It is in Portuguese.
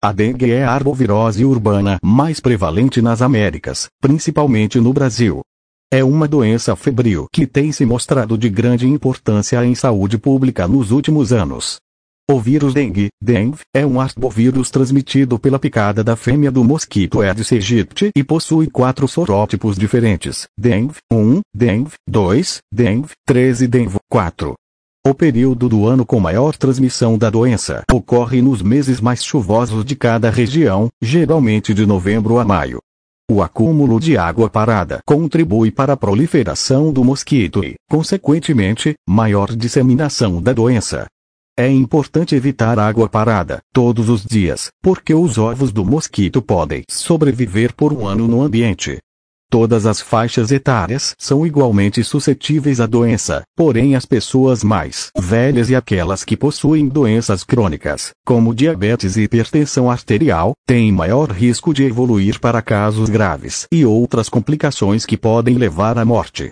A dengue é a arbovirose urbana mais prevalente nas Américas, principalmente no Brasil. É uma doença febril que tem se mostrado de grande importância em saúde pública nos últimos anos. O vírus dengue, dengue, é um arbovírus transmitido pela picada da fêmea do mosquito Aedes aegypti e possui quatro sorótipos diferentes, dengue 1, dengue 2, dengue 3 e dengue 4. O período do ano com maior transmissão da doença ocorre nos meses mais chuvosos de cada região, geralmente de novembro a maio. O acúmulo de água parada contribui para a proliferação do mosquito e, consequentemente, maior disseminação da doença. É importante evitar água parada, todos os dias, porque os ovos do mosquito podem sobreviver por um ano no ambiente. Todas as faixas etárias são igualmente suscetíveis à doença, porém as pessoas mais velhas e aquelas que possuem doenças crônicas, como diabetes e hipertensão arterial, têm maior risco de evoluir para casos graves e outras complicações que podem levar à morte.